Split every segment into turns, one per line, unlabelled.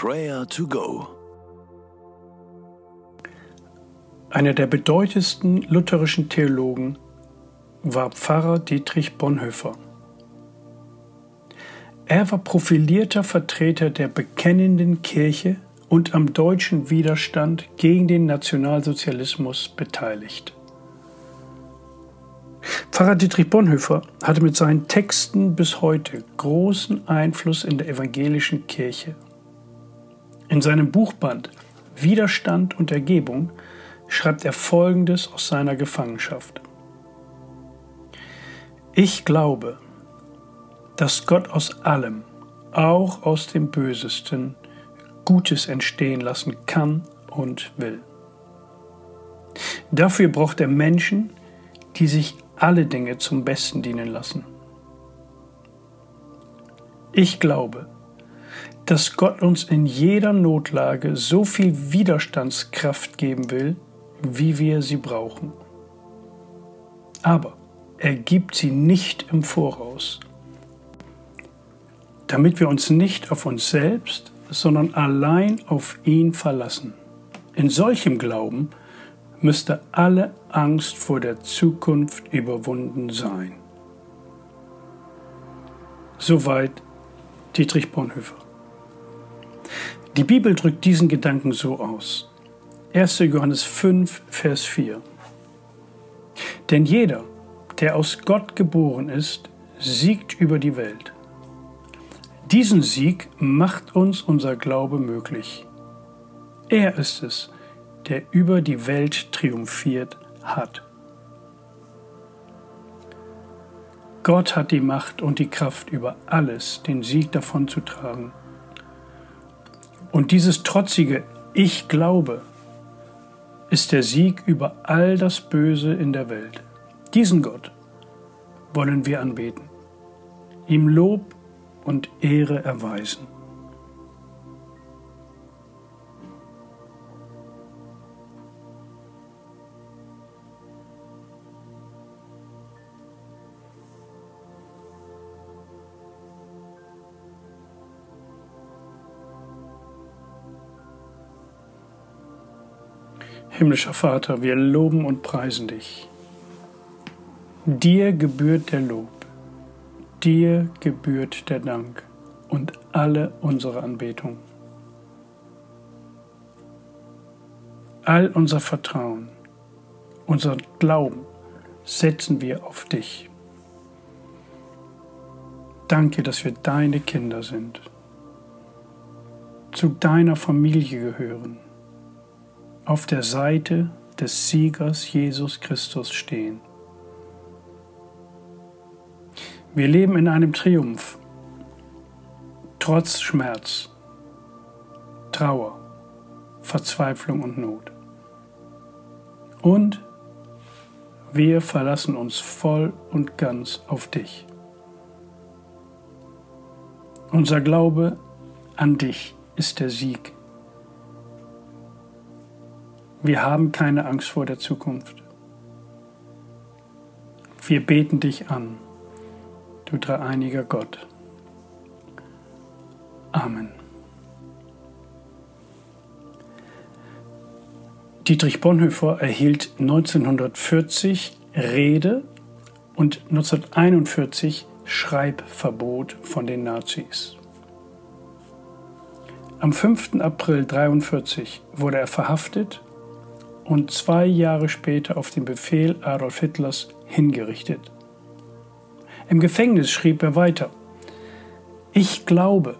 Prayer to Go.
Einer der bedeutendsten lutherischen Theologen war Pfarrer Dietrich Bonhoeffer. Er war profilierter Vertreter der bekennenden Kirche und am deutschen Widerstand gegen den Nationalsozialismus beteiligt. Pfarrer Dietrich Bonhoeffer hatte mit seinen Texten bis heute großen Einfluss in der evangelischen Kirche. In seinem Buchband Widerstand und Ergebung schreibt er Folgendes aus seiner Gefangenschaft. Ich glaube, dass Gott aus allem, auch aus dem Bösesten, Gutes entstehen lassen kann und will. Dafür braucht er Menschen, die sich alle Dinge zum Besten dienen lassen. Ich glaube, dass Gott uns in jeder Notlage so viel Widerstandskraft geben will, wie wir sie brauchen. Aber er gibt sie nicht im Voraus, damit wir uns nicht auf uns selbst, sondern allein auf ihn verlassen. In solchem Glauben müsste alle Angst vor der Zukunft überwunden sein. Soweit Dietrich Bonhoeffer. Die Bibel drückt diesen Gedanken so aus. 1. Johannes 5, Vers 4. Denn jeder, der aus Gott geboren ist, siegt über die Welt. Diesen Sieg macht uns unser Glaube möglich. Er ist es, der über die Welt triumphiert hat. Gott hat die Macht und die Kraft über alles, den Sieg davon zu tragen. Und dieses trotzige Ich glaube ist der Sieg über all das Böse in der Welt. Diesen Gott wollen wir anbeten, ihm Lob und Ehre erweisen. Himmlischer Vater, wir loben und preisen dich. Dir gebührt der Lob, dir gebührt der Dank und alle unsere Anbetung. All unser Vertrauen, unser Glauben setzen wir auf dich. Danke, dass wir deine Kinder sind, zu deiner Familie gehören, auf der Seite des Siegers Jesus Christus stehen. Wir leben in einem Triumph, trotz Schmerz, Trauer, Verzweiflung und Not. Und wir verlassen uns voll und ganz auf dich. Unser Glaube an dich ist der Sieg. Wir haben keine Angst vor der Zukunft. Wir beten dich an du dreieiniger Gott. Amen. Dietrich Bonhoeffer erhielt 1940 Rede und 1941 Schreibverbot von den Nazis. Am 5. April 1943 wurde er verhaftet und zwei Jahre später auf den Befehl Adolf Hitlers hingerichtet. Im Gefängnis schrieb er weiter, ich glaube,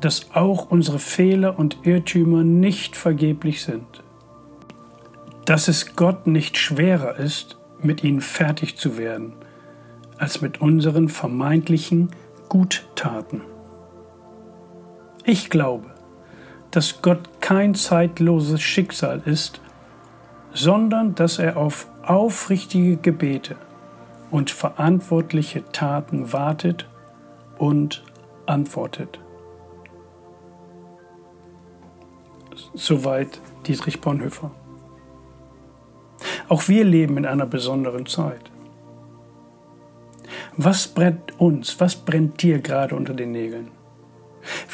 dass auch unsere Fehler und Irrtümer nicht vergeblich sind, dass es Gott nicht schwerer ist, mit ihnen fertig zu werden, als mit unseren vermeintlichen Guttaten. Ich glaube, dass Gott kein zeitloses Schicksal ist, sondern dass er auf aufrichtige Gebete und verantwortliche Taten wartet und antwortet. Soweit Dietrich Bonhoeffer. Auch wir leben in einer besonderen Zeit. Was brennt uns, was brennt dir gerade unter den Nägeln?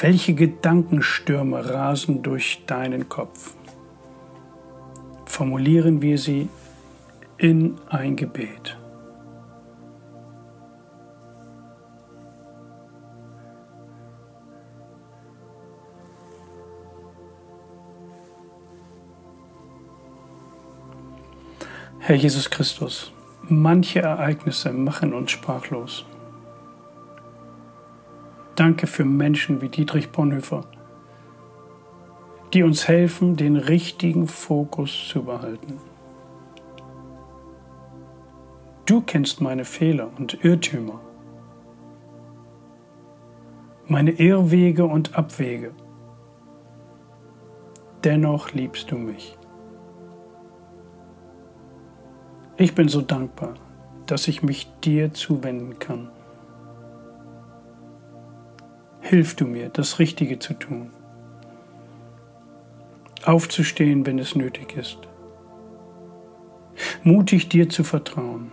Welche Gedankenstürme rasen durch deinen Kopf? Formulieren wir sie in ein Gebet. Herr Jesus Christus, manche Ereignisse machen uns sprachlos. Danke für Menschen wie Dietrich Bonhoeffer, die uns helfen, den richtigen Fokus zu behalten. Du kennst meine Fehler und Irrtümer, meine Irrwege und Abwege. Dennoch liebst du mich. Ich bin so dankbar, dass ich mich dir zuwenden kann. Hilf du mir, das Richtige zu tun. Aufzustehen, wenn es nötig ist. Mutig dir zu vertrauen,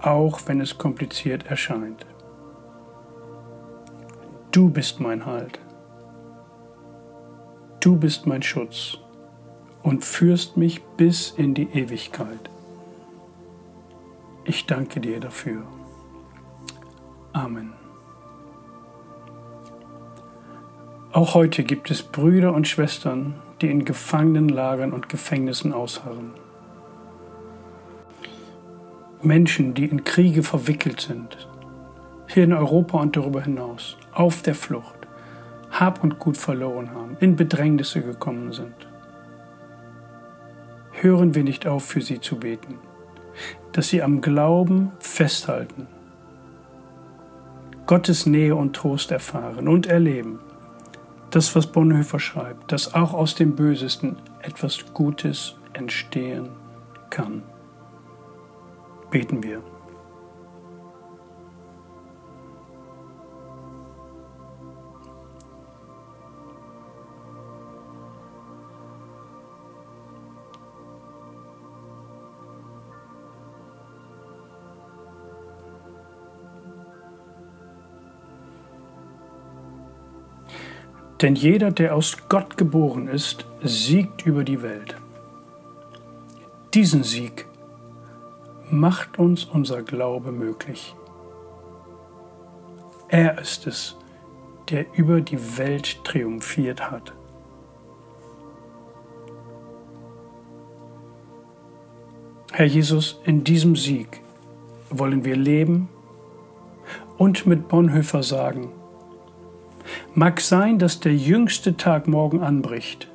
auch wenn es kompliziert erscheint. Du bist mein Halt. Du bist mein Schutz und führst mich bis in die Ewigkeit. Ich danke dir dafür. Amen. Auch heute gibt es Brüder und Schwestern, die in Gefangenenlagern und Gefängnissen ausharren. Menschen, die in Kriege verwickelt sind, hier in Europa und darüber hinaus, auf der Flucht, Hab und Gut verloren haben, in Bedrängnisse gekommen sind. Hören wir nicht auf, für sie zu beten dass sie am Glauben festhalten, Gottes Nähe und Trost erfahren und erleben. Das, was Bonhoeffer schreibt, dass auch aus dem Bösesten etwas Gutes entstehen kann. Beten wir. Denn jeder, der aus Gott geboren ist, siegt über die Welt. Diesen Sieg macht uns unser Glaube möglich. Er ist es, der über die Welt triumphiert hat. Herr Jesus, in diesem Sieg wollen wir leben und mit Bonhoeffer sagen, Mag sein, dass der jüngste Tag morgen anbricht.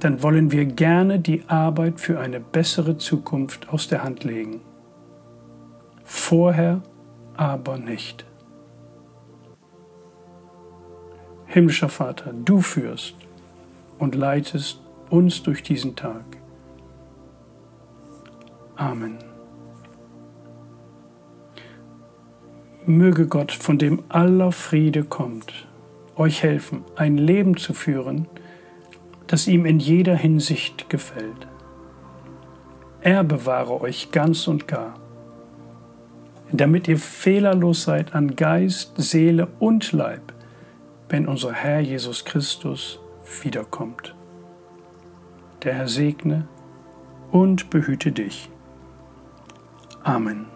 Dann wollen wir gerne die Arbeit für eine bessere Zukunft aus der Hand legen. Vorher aber nicht. Himmlischer Vater, du führst und leitest uns durch diesen Tag. Amen. Möge Gott, von dem aller Friede kommt, euch helfen, ein Leben zu führen, das ihm in jeder Hinsicht gefällt. Er bewahre euch ganz und gar, damit ihr fehlerlos seid an Geist, Seele und Leib, wenn unser Herr Jesus Christus wiederkommt. Der Herr segne und behüte dich. Amen.